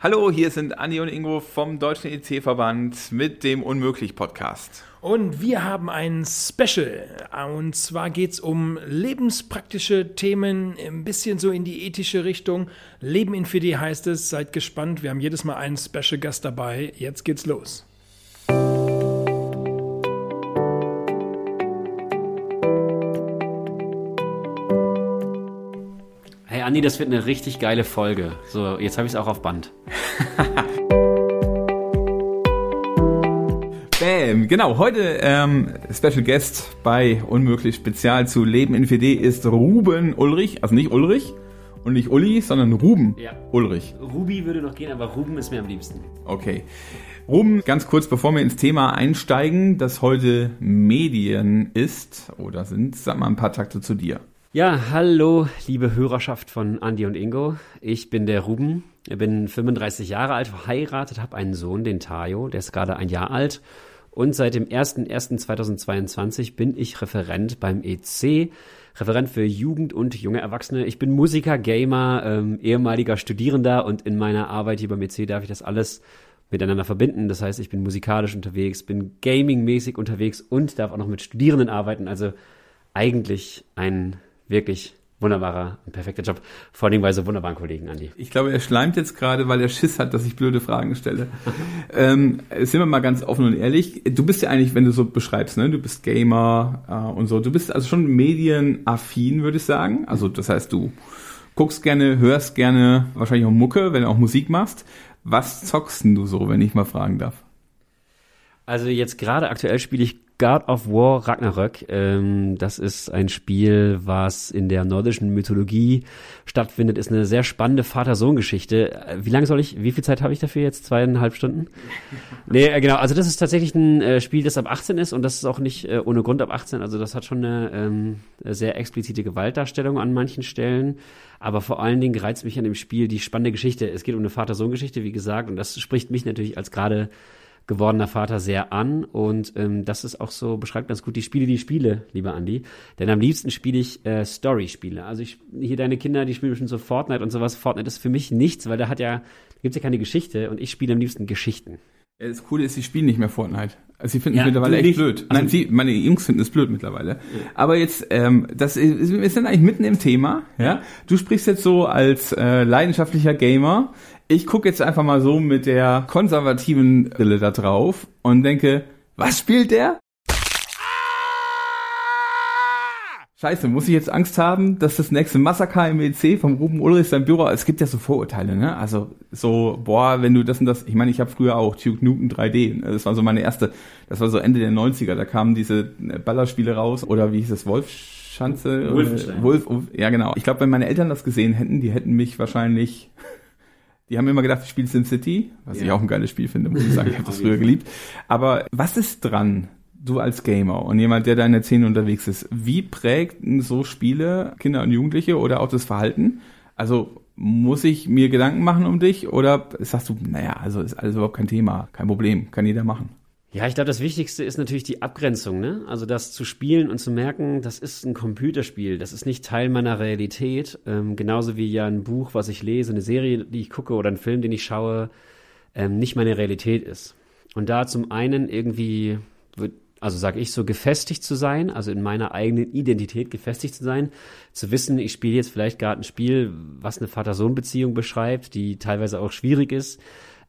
Hallo, hier sind Andi und Ingo vom Deutschen EC-Verband mit dem Unmöglich-Podcast. Und wir haben ein Special. Und zwar geht es um lebenspraktische Themen, ein bisschen so in die ethische Richtung. Leben in 4D heißt es. Seid gespannt. Wir haben jedes Mal einen Special Gast dabei. Jetzt geht's los. Andi, das wird eine richtig geile Folge. So, jetzt habe ich es auch auf Band. Bam, genau, heute ähm, Special Guest bei Unmöglich Spezial zu Leben in 4D ist Ruben Ulrich, also nicht Ulrich und nicht Uli, sondern Ruben Ja. Ulrich. Ruby würde noch gehen, aber Ruben ist mir am liebsten. Okay. Ruben, ganz kurz, bevor wir ins Thema einsteigen, das heute Medien ist oder sind, sag mal ein paar Takte zu dir. Ja, hallo, liebe Hörerschaft von Andi und Ingo. Ich bin der Ruben. Ich bin 35 Jahre alt, verheiratet, habe einen Sohn, den Tayo, der ist gerade ein Jahr alt. Und seit dem 01.01.2022 bin ich Referent beim EC, Referent für Jugend und junge Erwachsene. Ich bin Musiker, Gamer, ähm, ehemaliger Studierender und in meiner Arbeit hier beim EC darf ich das alles miteinander verbinden. Das heißt, ich bin musikalisch unterwegs, bin gamingmäßig unterwegs und darf auch noch mit Studierenden arbeiten. Also eigentlich ein wirklich wunderbarer und perfekter Job. Vor allem bei so wunderbaren Kollegen, Andi. Ich glaube, er schleimt jetzt gerade, weil er Schiss hat, dass ich blöde Fragen stelle. ähm, sind wir mal ganz offen und ehrlich. Du bist ja eigentlich, wenn du so beschreibst, ne, du bist Gamer äh, und so. Du bist also schon medienaffin, würde ich sagen. Also das heißt, du guckst gerne, hörst gerne, wahrscheinlich auch Mucke, wenn du auch Musik machst. Was zockst denn du so, wenn ich mal fragen darf? Also jetzt gerade aktuell spiele ich God of War Ragnarök. Ähm, das ist ein Spiel, was in der nordischen Mythologie stattfindet. Ist eine sehr spannende Vater-Sohn-Geschichte. Äh, Wie lange soll ich, wie viel Zeit habe ich dafür jetzt? Zweieinhalb Stunden? Nee, äh, genau. Also das ist tatsächlich ein äh, Spiel, das ab 18 ist und das ist auch nicht ohne Grund ab 18. Also das hat schon eine ähm, sehr explizite Gewaltdarstellung an manchen Stellen. Aber vor allen Dingen reizt mich an dem Spiel die spannende Geschichte. Es geht um eine Vater-Sohn-Geschichte, wie gesagt, und das spricht mich natürlich als gerade gewordener Vater sehr an und ähm, das ist auch so, beschreibt ganz gut die Spiele, die ich spiele, lieber Andi. Denn am liebsten spiele ich äh, Story-Spiele. Also ich, hier deine Kinder, die spielen schon so Fortnite und sowas. Fortnite ist für mich nichts, weil da hat ja, gibt's ja keine Geschichte und ich spiele am liebsten Geschichten. Ja, Das Coole ist, sie spielen nicht mehr Fortnite. Also sie finden Ja, es mittlerweile echt blöd. Also- Nein, sie, meine Jungs finden es blöd mittlerweile. Aber jetzt, ähm, das ist, wir sind eigentlich mitten im Thema. Ja, du sprichst jetzt so als äh, leidenschaftlicher Gamer. Ich gucke jetzt einfach mal so mit der konservativen Brille da drauf und denke, was spielt der? Scheiße, muss ich jetzt Angst haben, dass das nächste Massaker im EC vom Ruben Ulrich sein Büro, es gibt ja so Vorurteile, ne? Also so, boah, wenn du das und das, ich meine, ich habe früher auch Duke Nukem 3D, ne? das war so meine erste, das war so Ende der 90er, da kamen diese äh, Ballerspiele raus, oder wie hieß es, Wolfschanze? Wolf, ja genau. Ich glaube, wenn meine Eltern das gesehen hätten, die hätten mich wahrscheinlich, die haben immer gedacht, ich spiele SimCity, was ich Ja. auch ein geiles Spiel finde, muss ich sagen, ich habe das früher geliebt. Aber was ist dran, du als Gamer und jemand, der da in der Szene unterwegs ist, wie prägten so Spiele Kinder und Jugendliche oder auch das Verhalten? Also muss ich mir Gedanken machen um dich oder sagst du, naja, also ist alles überhaupt kein Thema, kein Problem, kann jeder machen? Ja, ich glaube, das Wichtigste ist natürlich die Abgrenzung, ne? Also das zu spielen und zu merken, das ist ein Computerspiel, das ist nicht Teil meiner Realität. Ähm, genauso wie ja ein Buch, was ich lese, eine Serie, die ich gucke oder ein Film, den ich schaue, ähm, nicht meine Realität ist. Und da zum einen irgendwie, also sage ich so, gefestigt zu sein, also in meiner eigenen Identität gefestigt zu sein, zu wissen, ich spiele jetzt vielleicht gerade ein Spiel, was eine Vater-Sohn-Beziehung beschreibt, die teilweise auch schwierig ist,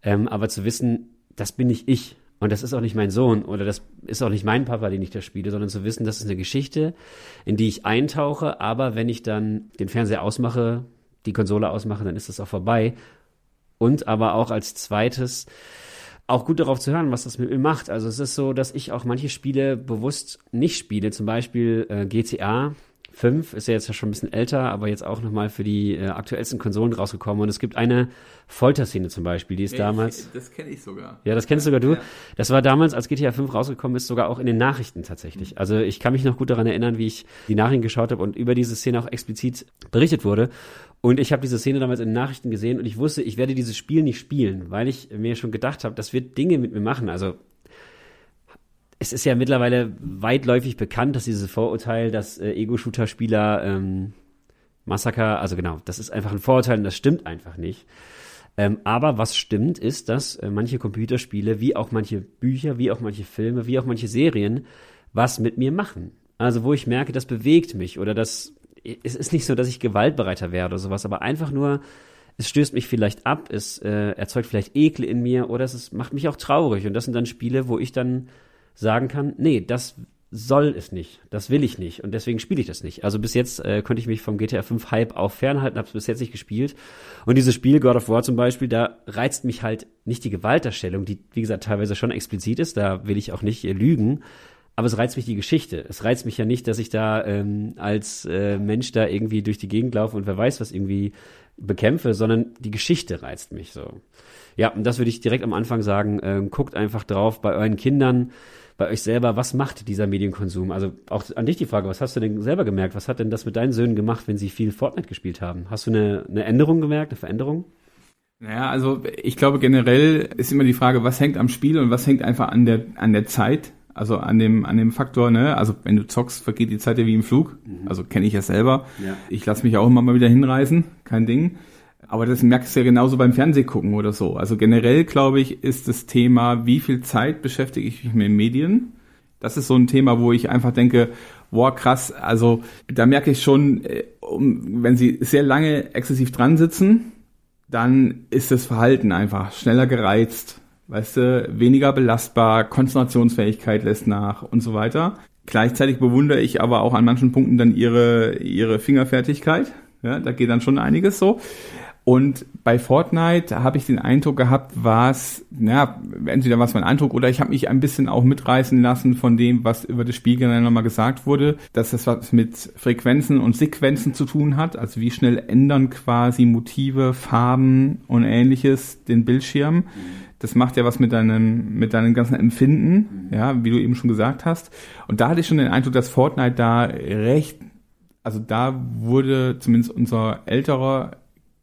ähm, aber zu wissen, das bin nicht ich. Und das ist auch nicht mein Sohn oder das ist auch nicht mein Papa, den ich da spiele, sondern zu wissen, das ist eine Geschichte, in die ich eintauche, aber wenn ich dann den Fernseher ausmache, die Konsole ausmache, dann ist das auch vorbei. Und aber auch als zweites auch gut darauf zu hören, was das mit mir macht. Also es ist so, dass ich auch manche Spiele bewusst nicht spiele, zum Beispiel äh, GTA 5 ist ja jetzt ja schon ein bisschen älter, aber jetzt auch nochmal für die äh, aktuellsten Konsolen rausgekommen. Und es gibt eine Folterszene zum Beispiel, die ist Nee, damals. Ich, das kenne ich sogar. Ja, das kennst sogar du. Ja. Das war damals, als GTA 5 rausgekommen ist, sogar auch in den Nachrichten tatsächlich. Also ich kann mich noch gut daran erinnern, wie ich die Nachrichten geschaut habe und über diese Szene auch explizit berichtet wurde. Und ich habe diese Szene damals in den Nachrichten gesehen und ich wusste, ich werde dieses Spiel nicht spielen, weil ich mir schon gedacht habe, das wird Dinge mit mir machen. Also es ist ja mittlerweile weitläufig bekannt, dass dieses Vorurteil, dass äh, Ego-Shooter-Spieler ähm, Massaker, also genau, das ist einfach ein Vorurteil und das stimmt einfach nicht. Ähm, aber was stimmt, ist, dass äh, manche Computerspiele, wie auch manche Bücher, wie auch manche Filme, wie auch manche Serien, was mit mir machen. Also wo ich merke, das bewegt mich oder das, es ist nicht so, dass ich gewaltbereiter werde oder sowas, aber einfach nur, es stößt mich vielleicht ab, es äh, erzeugt vielleicht Ekel in mir oder es ist, macht mich auch traurig. Und das sind dann Spiele, wo ich dann sagen kann, nee, das soll es nicht, das will ich nicht und deswegen spiele ich das nicht. Also bis jetzt äh, konnte ich mich vom GTA 5 Hype auch fernhalten, habe es bis jetzt nicht gespielt. Und dieses Spiel God of War zum Beispiel, da reizt mich halt nicht die Gewaltdarstellung, die wie gesagt teilweise schon explizit ist, da will ich auch nicht äh, lügen. Aber es reizt mich die Geschichte. Es reizt mich ja nicht, dass ich da ähm, als äh, Mensch da irgendwie durch die Gegend laufe und wer weiß was irgendwie bekämpfe, sondern die Geschichte reizt mich so. Ja, und das würde ich direkt am Anfang sagen. Ähm, guckt einfach drauf bei euren Kindern, bei euch selber, was macht dieser Medienkonsum? Also auch an dich die Frage, was hast du denn selber gemerkt? Was hat denn das mit deinen Söhnen gemacht, wenn sie viel Fortnite gespielt haben? Hast du eine, eine Änderung gemerkt, eine Veränderung? Naja, also ich glaube generell ist immer die Frage, was hängt am Spiel und was hängt einfach an der, an der Zeit, also an dem, an dem Faktor, ne? Also wenn du zockst, vergeht die Zeit ja wie im Flug. Also kenne ich ja selber. Ja. Ich lasse mich auch immer mal wieder hinreißen, kein Ding. Aber das merkst du ja genauso beim Fernsehgucken oder so. Also generell, glaube ich, ist das Thema, wie viel Zeit beschäftige ich mich mit Medien? Das ist so ein Thema, wo ich einfach denke, boah, krass, also da merke ich schon, äh, wenn sie sehr lange exzessiv dran sitzen, dann ist das Verhalten einfach schneller gereizt, weißt du, weniger belastbar, Konzentrationsfähigkeit lässt nach und so weiter. Gleichzeitig bewundere ich aber auch an manchen Punkten dann ihre, ihre Fingerfertigkeit. Ja, da geht dann schon einiges so. Und bei Fortnite habe ich den Eindruck gehabt, war es, ja, entweder war es mein Eindruck oder ich habe mich ein bisschen auch mitreißen lassen von dem, was über das Spiel generell nochmal gesagt wurde, dass das was mit Frequenzen und Sequenzen zu tun hat. Also wie schnell ändern quasi Motive, Farben und ähnliches den Bildschirm. Das macht ja was mit deinem, mit deinem ganzen Empfinden, ja, wie du eben schon gesagt hast. Und da hatte ich schon den Eindruck, dass Fortnite da recht, also da wurde zumindest unser älterer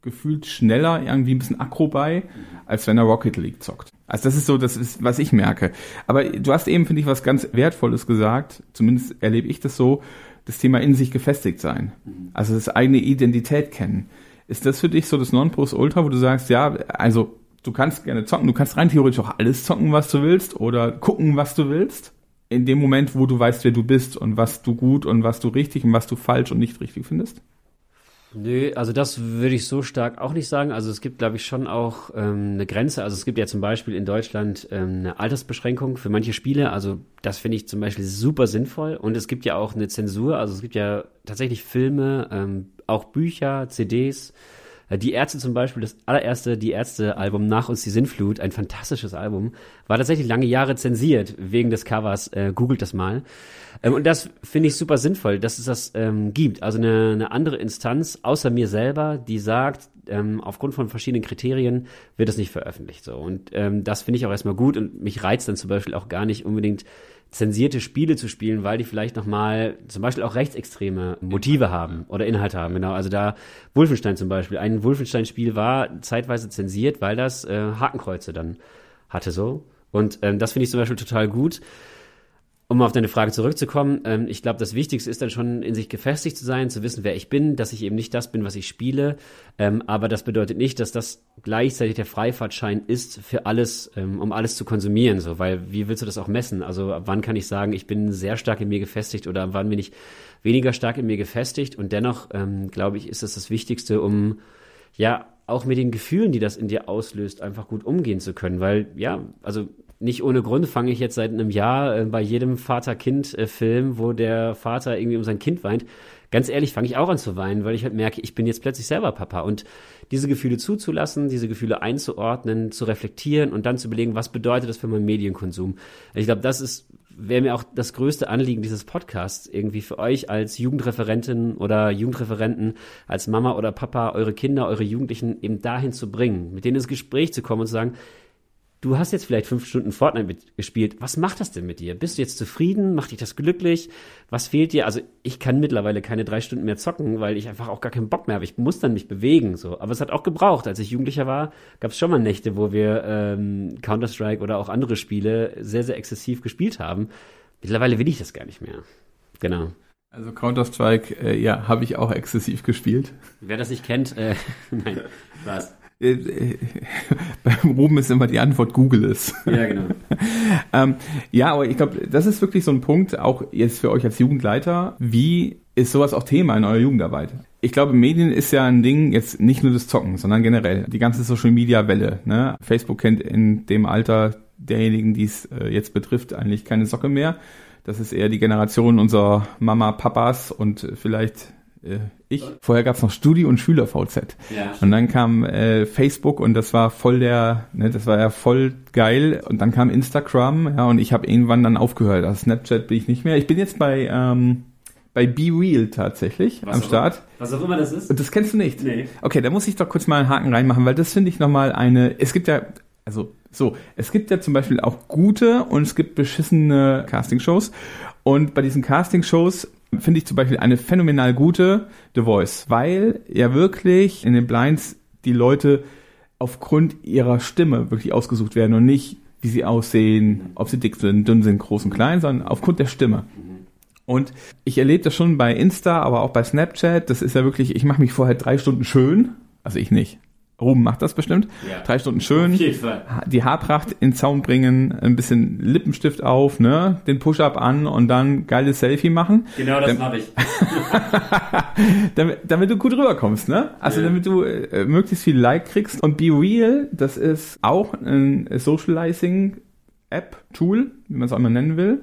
gefühlt schneller irgendwie ein bisschen aggro bei, als wenn er Rocket League zockt. Also das ist so, das ist, was ich merke. Aber du hast eben, finde ich, was ganz Wertvolles gesagt, zumindest erlebe ich das so, das Thema in sich gefestigt sein. Also das eigene Identität kennen. Ist das für dich so das Nonplusultra, wo du sagst, ja, also du kannst gerne zocken, du kannst rein theoretisch auch alles zocken, was du willst oder gucken, was du willst? In dem Moment, wo du weißt, wer du bist und was du gut und was du richtig und was du falsch und nicht richtig findest? Nö, also das würde ich so stark auch nicht sagen. Also es gibt, glaube ich, schon auch ähm, eine Grenze. Also es gibt ja zum Beispiel in Deutschland ähm, eine Altersbeschränkung für manche Spiele. Also das finde ich zum Beispiel super sinnvoll. Und es gibt ja auch eine Zensur. Also es gibt ja tatsächlich Filme, ähm, auch Bücher, CDs. Äh, Die Ärzte zum Beispiel, das allererste Die Ärzte-Album Nach uns die Sinnflut, ein fantastisches Album, war tatsächlich lange Jahre zensiert wegen des Covers. Äh, googelt das mal. Ähm, und das finde ich super sinnvoll, dass es das ähm, gibt. Also eine, eine andere Instanz außer mir selber, die sagt, ähm, aufgrund von verschiedenen Kriterien wird es nicht veröffentlicht. So. Und ähm, das finde ich auch erstmal gut und mich reizt dann zum Beispiel auch gar nicht unbedingt zensierte Spiele zu spielen, weil die vielleicht nochmal zum Beispiel auch rechtsextreme Motive haben oder Inhalte haben. Genau, also da Wolfenstein zum Beispiel. Ein Wolfenstein-Spiel war zeitweise zensiert, weil das äh, Hakenkreuze dann hatte so. Und ähm, das finde ich zum Beispiel total gut. Um auf deine Frage zurückzukommen, ähm, ich glaube, das Wichtigste ist dann schon in sich gefestigt zu sein, zu wissen, wer ich bin, dass ich eben nicht das bin, was ich spiele. Ähm, aber das bedeutet nicht, dass das gleichzeitig der Freifahrtschein ist für alles, ähm, um alles zu konsumieren. So, weil wie willst du das auch messen? Also wann kann ich sagen, ich bin sehr stark in mir gefestigt oder wann bin ich weniger stark in mir gefestigt? Und dennoch ähm, glaube ich, ist das das Wichtigste, um ja auch mit den Gefühlen, die das in dir auslöst, einfach gut umgehen zu können. Weil ja, also nicht ohne Grund fange ich jetzt seit einem Jahr äh, bei jedem Vater-Kind-Film, wo der Vater irgendwie um sein Kind weint. Ganz ehrlich, fange ich auch an zu weinen, weil ich halt merke, ich bin jetzt plötzlich selber Papa. Und diese Gefühle zuzulassen, diese Gefühle einzuordnen, zu reflektieren und dann zu überlegen, was bedeutet das für meinen Medienkonsum. Ich glaube, das ist wäre mir auch das größte Anliegen dieses Podcasts, irgendwie für euch als Jugendreferentin oder Jugendreferenten, als Mama oder Papa, eure Kinder, eure Jugendlichen eben dahin zu bringen, mit denen ins Gespräch zu kommen und zu sagen, du hast jetzt vielleicht fünf Stunden Fortnite gespielt. Was macht das denn mit dir? Bist du jetzt zufrieden? Macht dich das glücklich? Was fehlt dir? Also ich kann mittlerweile keine drei Stunden mehr zocken, weil ich einfach auch gar keinen Bock mehr habe. Ich muss dann mich bewegen. so. Aber es hat auch gebraucht. Als ich Jugendlicher war, gab es schon mal Nächte, wo wir ähm, Counter-Strike oder auch andere Spiele sehr, sehr exzessiv gespielt haben. Mittlerweile will ich das gar nicht mehr. Genau. Also Counter-Strike, äh, ja, habe ich auch exzessiv gespielt. Wer das nicht kennt, äh, nein, was? Äh, äh, Beim Ruben ist immer die Antwort Google ist. Ja, genau. ähm, ja, aber ich glaube, das ist wirklich so ein Punkt, auch jetzt für euch als Jugendleiter. Wie ist sowas auch Thema in eurer Jugendarbeit? Ich glaube, Medien ist ja ein Ding, jetzt nicht nur das Zocken, sondern generell die ganze Social Media Welle. Ne? Facebook kennt in dem Alter derjenigen, die es äh, jetzt betrifft, eigentlich keine Socke mehr. Das ist eher die Generation unserer Mama, Papas und vielleicht äh, ich. Vorher gab es noch Studi- und Schüler-VZ. Ja. Und dann kam äh, Facebook und das war voll der, ne, das war ja voll geil. Und dann kam Instagram, ja, und ich habe irgendwann dann aufgehört. Also Snapchat bin ich nicht mehr. Ich bin jetzt bei ähm, bei Be Real tatsächlich Was am auch- Start. Was auch immer das ist. Und das kennst du nicht? Nee. Okay, da muss ich doch kurz mal einen Haken reinmachen, weil das finde ich nochmal eine. Es gibt ja, also so, es gibt ja zum Beispiel auch gute und es gibt beschissene Castingshows. Und bei diesen Castingshows finde ich zum Beispiel eine phänomenal gute The Voice, weil ja wirklich in den Blinds die Leute aufgrund ihrer Stimme wirklich ausgesucht werden und nicht, wie sie aussehen, ob sie dick sind, dünn sind, groß und klein, sondern aufgrund der Stimme. Und ich erlebe das schon bei Insta, aber auch bei Snapchat. Das ist ja wirklich, ich mache mich vorher drei Stunden schön. Also ich nicht. Ruben macht das bestimmt. Ja. Drei Stunden schön. Die Haarpracht in den Zaun bringen, ein bisschen Lippenstift auf, ne, den Push-Up an und dann geiles Selfie machen, Genau das mache ich. damit, damit du gut rüberkommst, ne? Also Ja. damit du äh, möglichst viel Like kriegst. Und Be Real, das ist auch ein Socializing-App-Tool, wie man es auch immer nennen will.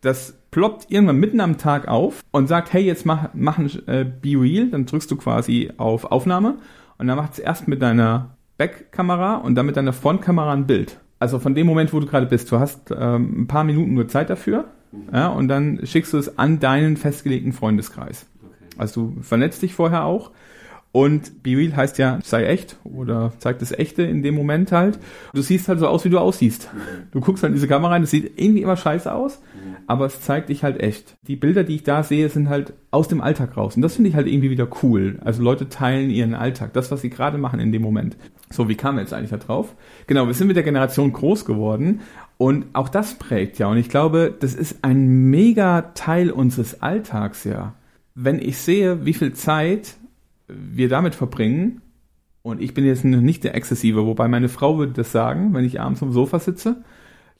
Das ploppt irgendwann mitten am Tag auf und sagt, hey, jetzt mach, mach ein äh, Be Real, dann drückst du quasi auf Aufnahme und dann macht es erst mit deiner Backkamera und dann mit deiner Frontkamera ein Bild. Also von dem Moment, wo du gerade bist, du hast ähm, ein paar Minuten nur Zeit dafür ja, und dann schickst du es an deinen festgelegten Freundeskreis. Also du vernetzt dich vorher auch. Und Be Real heißt ja, sei echt oder zeigt das Echte in dem Moment halt. Du siehst halt so aus, wie du aussiehst. Du guckst halt in diese Kamera rein, das sieht irgendwie immer scheiße aus, aber es zeigt dich halt echt. Die Bilder, die ich da sehe, sind halt aus dem Alltag raus. Und das finde ich halt irgendwie wieder cool. Also Leute teilen ihren Alltag, das, was sie gerade machen in dem Moment. So, wie kam jetzt eigentlich da drauf? Genau, wir sind mit der Generation groß geworden und auch das prägt ja. Und ich glaube, das ist ein mega Teil unseres Alltags ja. Wenn ich sehe, wie viel Zeit wir damit verbringen, und ich bin jetzt nicht der Exzessive, wobei meine Frau würde das sagen, wenn ich abends am Sofa sitze,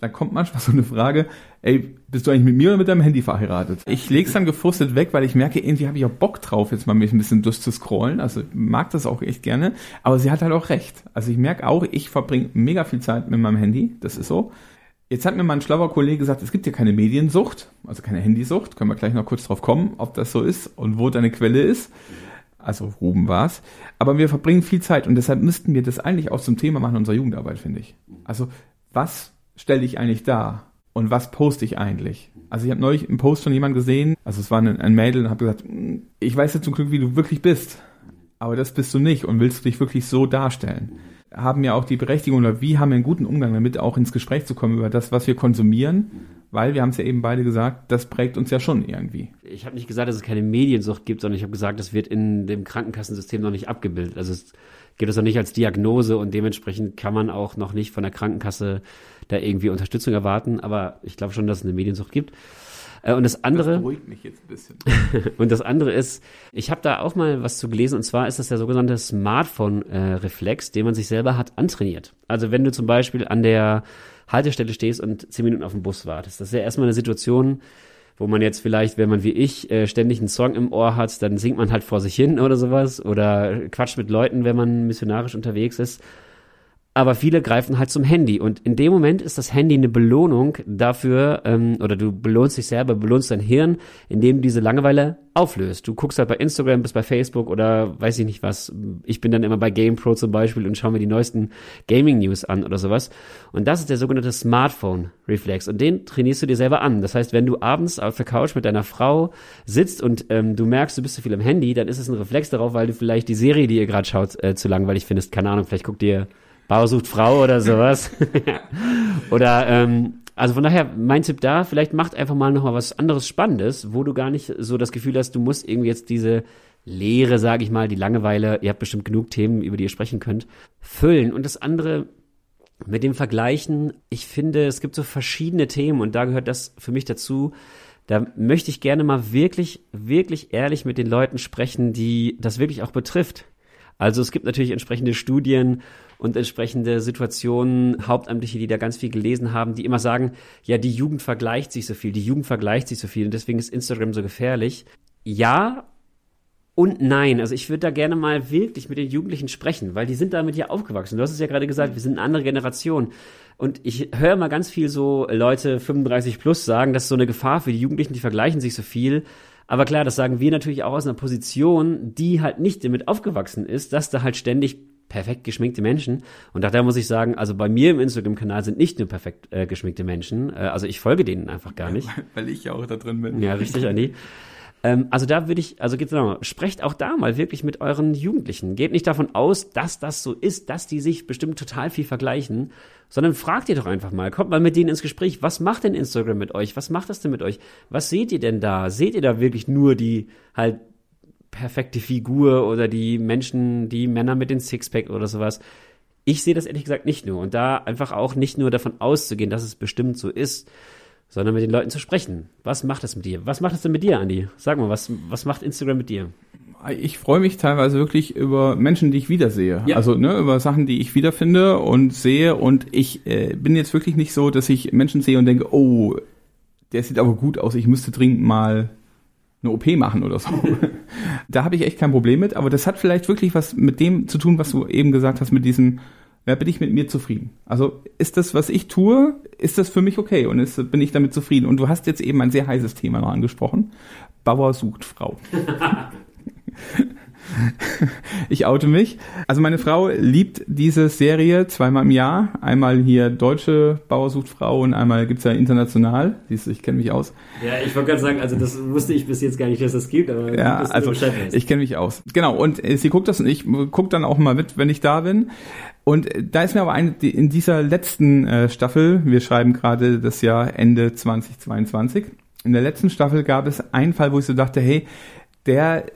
dann kommt manchmal so eine Frage, ey, bist du eigentlich mit mir oder mit deinem Handy verheiratet? Ich leg's dann gefrustet weg, weil ich merke, irgendwie habe ich auch Bock drauf, jetzt mal mich ein bisschen durchzuscrollen. Also mag das auch echt gerne. Aber sie hat halt auch recht. Also ich merke auch, ich verbringe mega viel Zeit mit meinem Handy. Das ist so. Jetzt hat mir mein schlauer Kollege gesagt, es gibt ja keine Mediensucht, also keine Handysucht. Können wir gleich noch kurz drauf kommen, ob das so ist und wo deine Quelle ist. Also Ruben war's. Aber wir verbringen viel Zeit und deshalb müssten wir das eigentlich auch zum Thema machen unserer Jugendarbeit, finde ich. Also was stelle ich eigentlich dar und was poste ich eigentlich? Also ich habe neulich einen Post von jemandem gesehen, also es war ein, ein Mädel und habe gesagt, "Mm, ich weiß jetzt zum Glück, wie du wirklich bist, aber das bist du nicht und willst du dich wirklich so darstellen. Haben ja auch die Berechtigung oder wie haben wir einen guten Umgang damit, auch ins Gespräch zu kommen über das, was wir konsumieren, weil wir haben es ja eben beide gesagt, das prägt uns ja schon irgendwie. Ich habe nicht gesagt, dass es keine Mediensucht gibt, sondern ich habe gesagt, das wird in dem Krankenkassensystem noch nicht abgebildet. Also es gibt es noch nicht als Diagnose und dementsprechend kann man auch noch nicht von der Krankenkasse da irgendwie Unterstützung erwarten. Aber ich glaube schon, dass es eine Mediensucht gibt. Äh, Und das andere. Das beruhigt mich jetzt ein bisschen. Und das andere ist, ich habe da auch mal was zu gelesen, und zwar ist das der sogenannte Smartphone-Reflex, den man sich selber hat antrainiert. Also wenn du zum Beispiel an der Haltestelle stehst und zehn Minuten auf den Bus wartest, das ist ja erstmal eine Situation, wo man jetzt vielleicht, wenn man wie ich äh, ständig einen Song im Ohr hat, dann singt man halt vor sich hin oder sowas oder quatscht mit Leuten, wenn man missionarisch unterwegs ist. Aber viele greifen halt zum Handy und in dem Moment ist das Handy eine Belohnung dafür, ähm, oder du belohnst dich selber, belohnst dein Hirn, indem du diese Langeweile auflöst. Du guckst halt bei Instagram, bist bei Facebook oder weiß ich nicht was. Ich bin dann immer bei GamePro zum Beispiel und schaue mir die neuesten Gaming-News an oder sowas. Und das ist der sogenannte Smartphone-Reflex und den trainierst du dir selber an. Das heißt, wenn du abends auf der Couch mit deiner Frau sitzt und ähm, du merkst, du bist zu viel am Handy, dann ist es ein Reflex darauf, weil du vielleicht die Serie, die ihr gerade schaut, äh, zu langweilig findest. Keine Ahnung, vielleicht guckt ihr Bauer sucht Frau oder sowas. oder ähm, also von daher, mein Tipp da, vielleicht macht einfach mal noch mal was anderes Spannendes, wo du gar nicht so das Gefühl hast, du musst irgendwie jetzt diese Leere, sage ich mal, die Langeweile, ihr habt bestimmt genug Themen, über die ihr sprechen könnt, füllen. Und das andere mit dem Vergleichen, ich finde, es gibt so verschiedene Themen und da gehört das für mich dazu. Da möchte ich gerne mal wirklich, wirklich ehrlich mit den Leuten sprechen, die das wirklich auch betrifft. Also es gibt natürlich entsprechende Studien und entsprechende Situationen, Hauptamtliche, die da ganz viel gelesen haben, die immer sagen, ja, die Jugend vergleicht sich so viel, die Jugend vergleicht sich so viel und deswegen ist Instagram so gefährlich. Ja und nein. Also ich würde da gerne mal wirklich mit den Jugendlichen sprechen, weil die sind damit ja aufgewachsen. Du hast es ja gerade gesagt, wir sind eine andere Generation. Und ich höre mal ganz viel so Leute 35 plus sagen, das ist so eine Gefahr für die Jugendlichen, die vergleichen sich so viel. Aber klar, das sagen wir natürlich auch aus einer Position, die halt nicht damit aufgewachsen ist, dass da halt ständig perfekt geschminkte Menschen. Und daher muss ich sagen, also bei mir im Instagram-Kanal sind nicht nur perfekt äh, geschminkte Menschen. Äh, also ich folge denen einfach gar nicht. Weil ich ja auch da drin bin. Ja, richtig, Andi. Ähm, also da würde ich, also geht's nochmal, sprecht auch da mal wirklich mit euren Jugendlichen. Geht nicht davon aus, dass das so ist, dass die sich bestimmt total viel vergleichen, sondern fragt ihr doch einfach mal, kommt mal mit denen ins Gespräch, was macht denn Instagram mit euch? Was macht das denn mit euch? Was seht ihr denn da? Seht ihr da wirklich nur die halt perfekte Figur oder die Menschen, die Männer mit den Sixpack oder sowas? Ich sehe das ehrlich gesagt nicht nur. Und da einfach auch nicht nur davon auszugehen, dass es bestimmt so ist, sondern mit den Leuten zu sprechen. Was macht das mit dir? Was macht das denn mit dir, Andi? Sag mal, was, was macht Instagram mit dir? Ich freue mich teilweise wirklich über Menschen, die ich wiedersehe. Ja. Also ne, über Sachen, die ich wiederfinde und sehe. Und ich äh, bin jetzt wirklich nicht so, dass ich Menschen sehe und denke, oh, der sieht aber gut aus, ich müsste dringend mal eine OP machen oder so. da habe ich echt kein Problem mit. Aber das hat vielleicht wirklich was mit dem zu tun, was du eben gesagt hast, mit diesem ja, bin ich mit mir zufrieden. Also ist das, was ich tue, ist das für mich okay und ist, bin ich damit zufrieden. Und du hast jetzt eben ein sehr heißes Thema noch angesprochen. Bauer sucht Frau. ich oute mich. Also meine Frau liebt diese Serie zweimal im Jahr. Einmal hier deutsche Bauer sucht Frau und einmal gibt's ja international. Siehst du, ich kenne mich aus. Ja, ich wollte gerade sagen, also das wusste ich bis jetzt gar nicht, dass das gibt, aber ja, also ich kenne mich aus. Genau, und äh, sie guckt das und ich gucke dann auch mal mit, wenn ich da bin. Und äh, da ist mir aber eine, in dieser letzten äh, Staffel, wir schreiben gerade das Jahr Ende 2022, in der letzten Staffel gab es einen Fall, wo ich so dachte, hey, der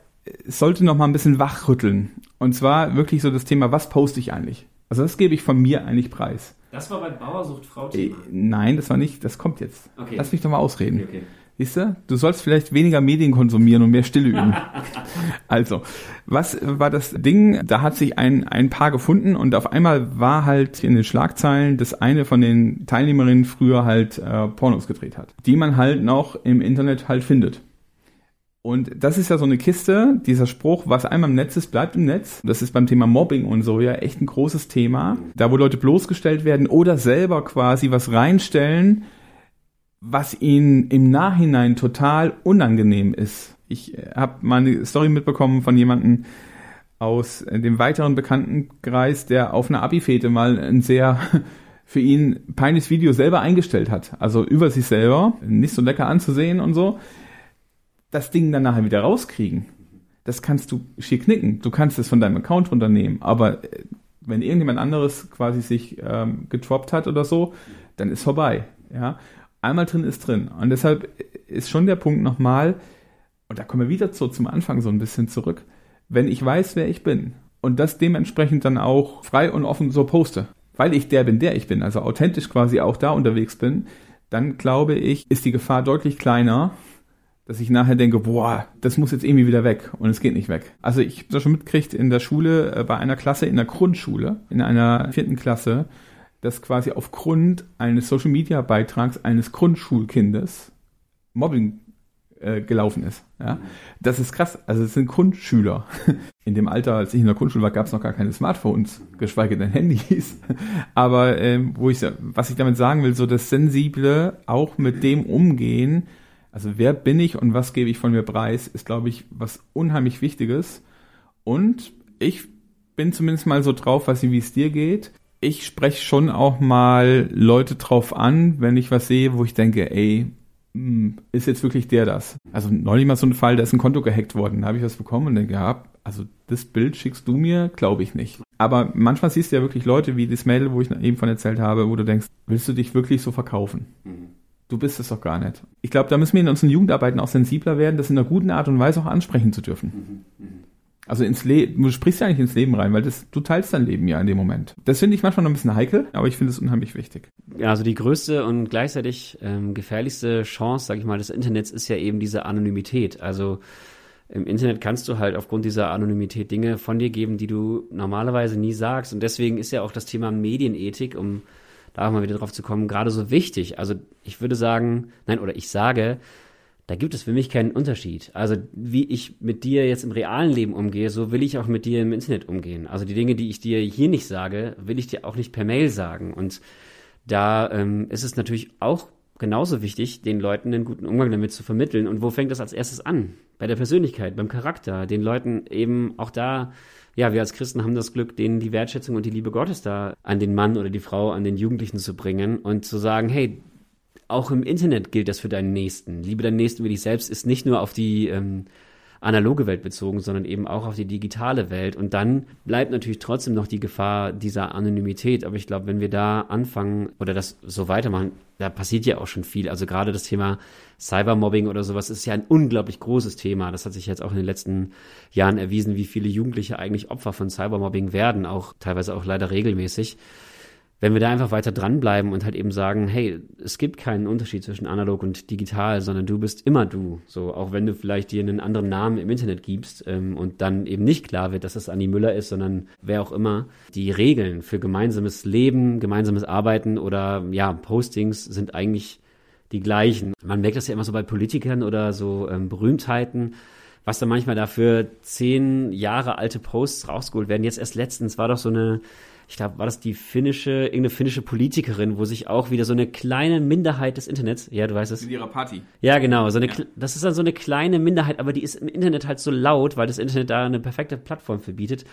sollte noch mal ein bisschen wachrütteln. Und zwar wirklich so das Thema, was poste ich eigentlich? Also das gebe ich von mir eigentlich preis. Das war bei Bauersucht Frau Thema. Äh, nein, das war nicht, das kommt jetzt. Okay. Lass mich doch mal ausreden. Okay, okay. Siehst du? Du sollst vielleicht weniger Medien konsumieren und mehr Stille üben. also, was war das Ding? Da hat sich ein, ein Paar gefunden und auf einmal war halt in den Schlagzeilen, dass eine von den Teilnehmerinnen früher halt äh, Pornos gedreht hat, die man halt noch im Internet halt findet. Und das ist ja so eine Kiste, dieser Spruch, was einmal im Netz ist, bleibt im Netz. Das ist beim Thema Mobbing und so ja echt ein großes Thema. Da, wo Leute bloßgestellt werden oder selber quasi was reinstellen, was ihnen im Nachhinein total unangenehm ist. Ich äh, habe mal eine Story mitbekommen von jemandem aus äh, dem weiteren Bekanntenkreis, der auf einer Abi-Fete mal ein sehr für ihn peinliches Video selber eingestellt hat. Also über sich selber, nicht so lecker anzusehen und so das Ding dann nachher wieder rauskriegen, das kannst du schier knicken. Du kannst es von deinem Account runternehmen, aber äh, wenn irgendjemand anderes quasi sich ähm, getroppt hat oder so, dann ist vorbei. Ja, einmal drin ist drin. Und deshalb ist schon der Punkt nochmal, und da kommen wir wieder so zum Anfang so ein bisschen zurück, wenn ich weiß, wer ich bin und das dementsprechend dann auch frei und offen so poste, weil ich der bin, der ich bin, also authentisch quasi auch da unterwegs bin, dann glaube ich, ist die Gefahr deutlich kleiner, dass ich nachher denke, boah, das muss jetzt irgendwie wieder weg und es geht nicht weg. Also ich habe das schon mitgekriegt in der Schule, äh, bei einer Klasse, in der Grundschule, in einer vierten Klasse, dass quasi aufgrund eines Social-Media-Beitrags eines Grundschulkindes Mobbing äh, gelaufen ist. Ja? Das ist krass. Also es sind Grundschüler. In dem Alter, als ich in der Grundschule war, gab es noch gar keine Smartphones, geschweige denn Handys. Aber ähm, wo ich, was ich damit sagen will, so das Sensible auch mit dem umgehen, also wer bin ich und was gebe ich von mir preis, ist, glaube ich, was unheimlich Wichtiges. Und ich bin zumindest mal so drauf, nicht, wie es dir geht. Ich spreche schon auch mal Leute drauf an, wenn ich was sehe, wo ich denke, ey, hm, ist jetzt wirklich der das? Also neulich mal so ein Fall, da ist ein Konto gehackt worden, da habe ich was bekommen und denke, ja, also das Bild schickst du mir, glaube ich nicht. Aber manchmal siehst du ja wirklich Leute wie das Mädel, wo ich eben von erzählt habe, wo du denkst, willst du dich wirklich so verkaufen? Mhm. Du bist es doch gar nicht. Ich glaube, da müssen wir in unseren Jugendarbeiten auch sensibler werden, das in einer guten Art und Weise auch ansprechen zu dürfen. Mhm. Mhm. Also ins Leben, du sprichst ja nicht ins Leben rein, weil das, du teilst dein Leben ja in dem Moment. Das finde ich manchmal noch ein bisschen heikel, aber ich finde es unheimlich wichtig. Ja, also die größte und gleichzeitig ähm, gefährlichste Chance, sage ich mal, des Internets ist ja eben diese Anonymität. Also im Internet kannst du halt aufgrund dieser Anonymität Dinge von dir geben, die du normalerweise nie sagst. Und deswegen ist ja auch das Thema Medienethik, um da auch mal wieder drauf zu kommen, gerade so wichtig. Also ich würde sagen, nein, oder ich sage, da gibt es für mich keinen Unterschied. Also wie ich mit dir jetzt im realen Leben umgehe, so will ich auch mit dir im Internet umgehen. Also die Dinge, die ich dir hier nicht sage, will ich dir auch nicht per Mail sagen. Und da ähm, ist es natürlich auch genauso wichtig, den Leuten einen guten Umgang damit zu vermitteln. Und wo fängt das als erstes an? Bei der Persönlichkeit, beim Charakter, den Leuten eben auch da, ja, wir als Christen haben das Glück, denen die Wertschätzung und die Liebe Gottes da an den Mann oder die Frau, an den Jugendlichen zu bringen und zu sagen, hey, auch im Internet gilt das für deinen Nächsten. Liebe deinen Nächsten wie dich selbst ist nicht nur auf die ähm, analoge Welt bezogen, sondern eben auch auf die digitale Welt. Und dann bleibt natürlich trotzdem noch die Gefahr dieser Anonymität. Aber ich glaube, wenn wir da anfangen oder das so weitermachen, da passiert ja auch schon viel. Also gerade das Thema Cybermobbing oder sowas ist ja ein unglaublich großes Thema. Das hat sich jetzt auch in den letzten Jahren erwiesen, wie viele Jugendliche eigentlich Opfer von Cybermobbing werden, auch teilweise auch leider regelmäßig wenn wir da einfach weiter dranbleiben und halt eben sagen, hey, es gibt keinen Unterschied zwischen analog und digital, sondern du bist immer du. So, auch wenn du vielleicht dir einen anderen Namen im Internet gibst ähm, und dann eben nicht klar wird, dass es Annie Müller ist, sondern wer auch immer. Die Regeln für gemeinsames Leben, gemeinsames Arbeiten oder ja, Postings sind eigentlich die gleichen. Man merkt das ja immer so bei Politikern oder so ähm, Berühmtheiten was da manchmal dafür zehn Jahre alte Posts rausgeholt werden. Jetzt erst letztens war doch so eine ich glaube, war das die finnische, irgendeine finnische Politikerin, wo sich auch wieder so eine kleine Minderheit des Internets, ja, du weißt es. In ihrer Party. Ja, genau, so eine, ja. das ist dann so eine kleine Minderheit, aber die ist im Internet halt so laut, weil das Internet da eine perfekte Plattform verbietet.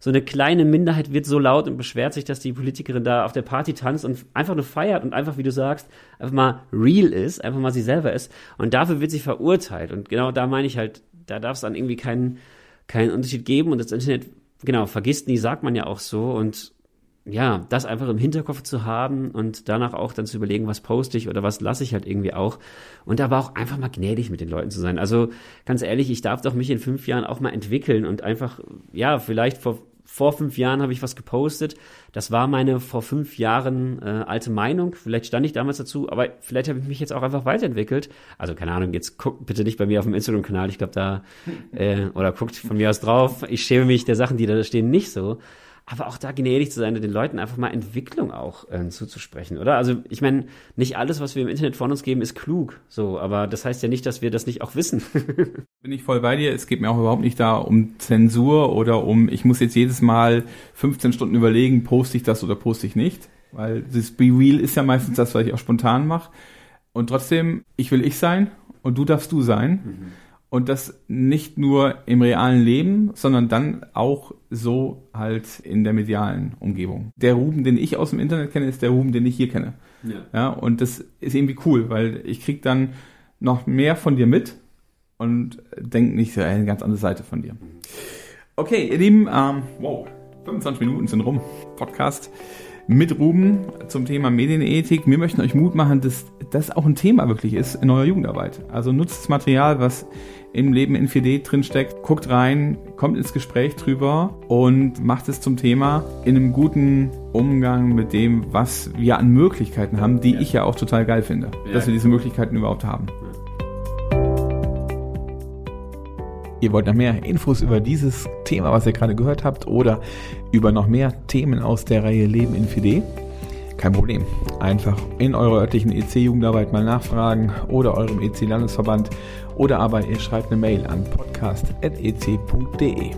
So eine kleine Minderheit wird so laut und beschwert sich, dass die Politikerin da auf der Party tanzt und einfach nur feiert und einfach, wie du sagst, einfach mal real ist, einfach mal sie selber ist. Und dafür wird sie verurteilt. Und genau da meine ich halt, da darf es dann irgendwie keinen, keinen Unterschied geben und das Internet genau, vergisst nie, sagt man ja auch so. Und ja, das einfach im Hinterkopf zu haben und danach auch dann zu überlegen, was poste ich oder was lasse ich halt irgendwie auch. Und aber auch einfach mal gnädig mit den Leuten zu sein. Also ganz ehrlich, ich darf doch mich in fünf Jahren auch mal entwickeln und einfach, ja, vielleicht vor, vor fünf Jahren habe ich was gepostet. Das war meine vor fünf Jahren äh, alte Meinung. Vielleicht stand ich damals dazu, aber vielleicht habe ich mich jetzt auch einfach weiterentwickelt. Also keine Ahnung, jetzt guckt bitte nicht bei mir auf dem Instagram-Kanal. Ich glaube da, äh, oder guckt von mir aus drauf. Ich schäme mich der Sachen, die da stehen, nicht so aber auch da gnädig zu sein und den Leuten einfach mal Entwicklung auch äh, zuzusprechen, oder? Also ich meine, nicht alles, was wir im Internet von uns geben, ist klug, so, aber das heißt ja nicht, dass wir das nicht auch wissen. Bin ich voll bei dir. Es geht mir auch überhaupt nicht da um Zensur oder um, ich muss jetzt jedes Mal 15 Stunden überlegen, poste ich das oder poste ich nicht, weil das Be Real ist ja meistens das, was ich auch spontan mache. Und trotzdem, ich will ich sein und du darfst du sein. Mhm. Und das nicht nur im realen Leben, sondern dann auch so halt in der medialen Umgebung. Der Ruben, den ich aus dem Internet kenne, ist der Ruben, den ich hier kenne. Ja. ja und das ist irgendwie cool, weil ich krieg dann noch mehr von dir mit und denk nicht so, eine ganz andere Seite von dir. Okay, ihr Lieben, ähm, wow, 25 Minuten sind rum. Podcast mit Ruben zum Thema Medienethik. Wir möchten euch Mut machen, dass das auch ein Thema wirklich ist in eurer Jugendarbeit. Also nutzt das Material, was im Leben in 4D drinsteckt. Guckt rein, kommt ins Gespräch drüber und macht es zum Thema in einem guten Umgang mit dem, was wir an Möglichkeiten haben, die ja. ich ja auch total geil finde, ja. dass wir diese Möglichkeiten überhaupt haben. Ihr wollt noch mehr Infos über dieses Thema, was ihr gerade gehört habt, oder über noch mehr Themen aus der Reihe Leben in Fide? Kein Problem. Einfach in eurer örtlichen EC-Jugendarbeit mal nachfragen oder eurem EC-Landesverband oder aber ihr schreibt eine Mail an podcast.ec.de.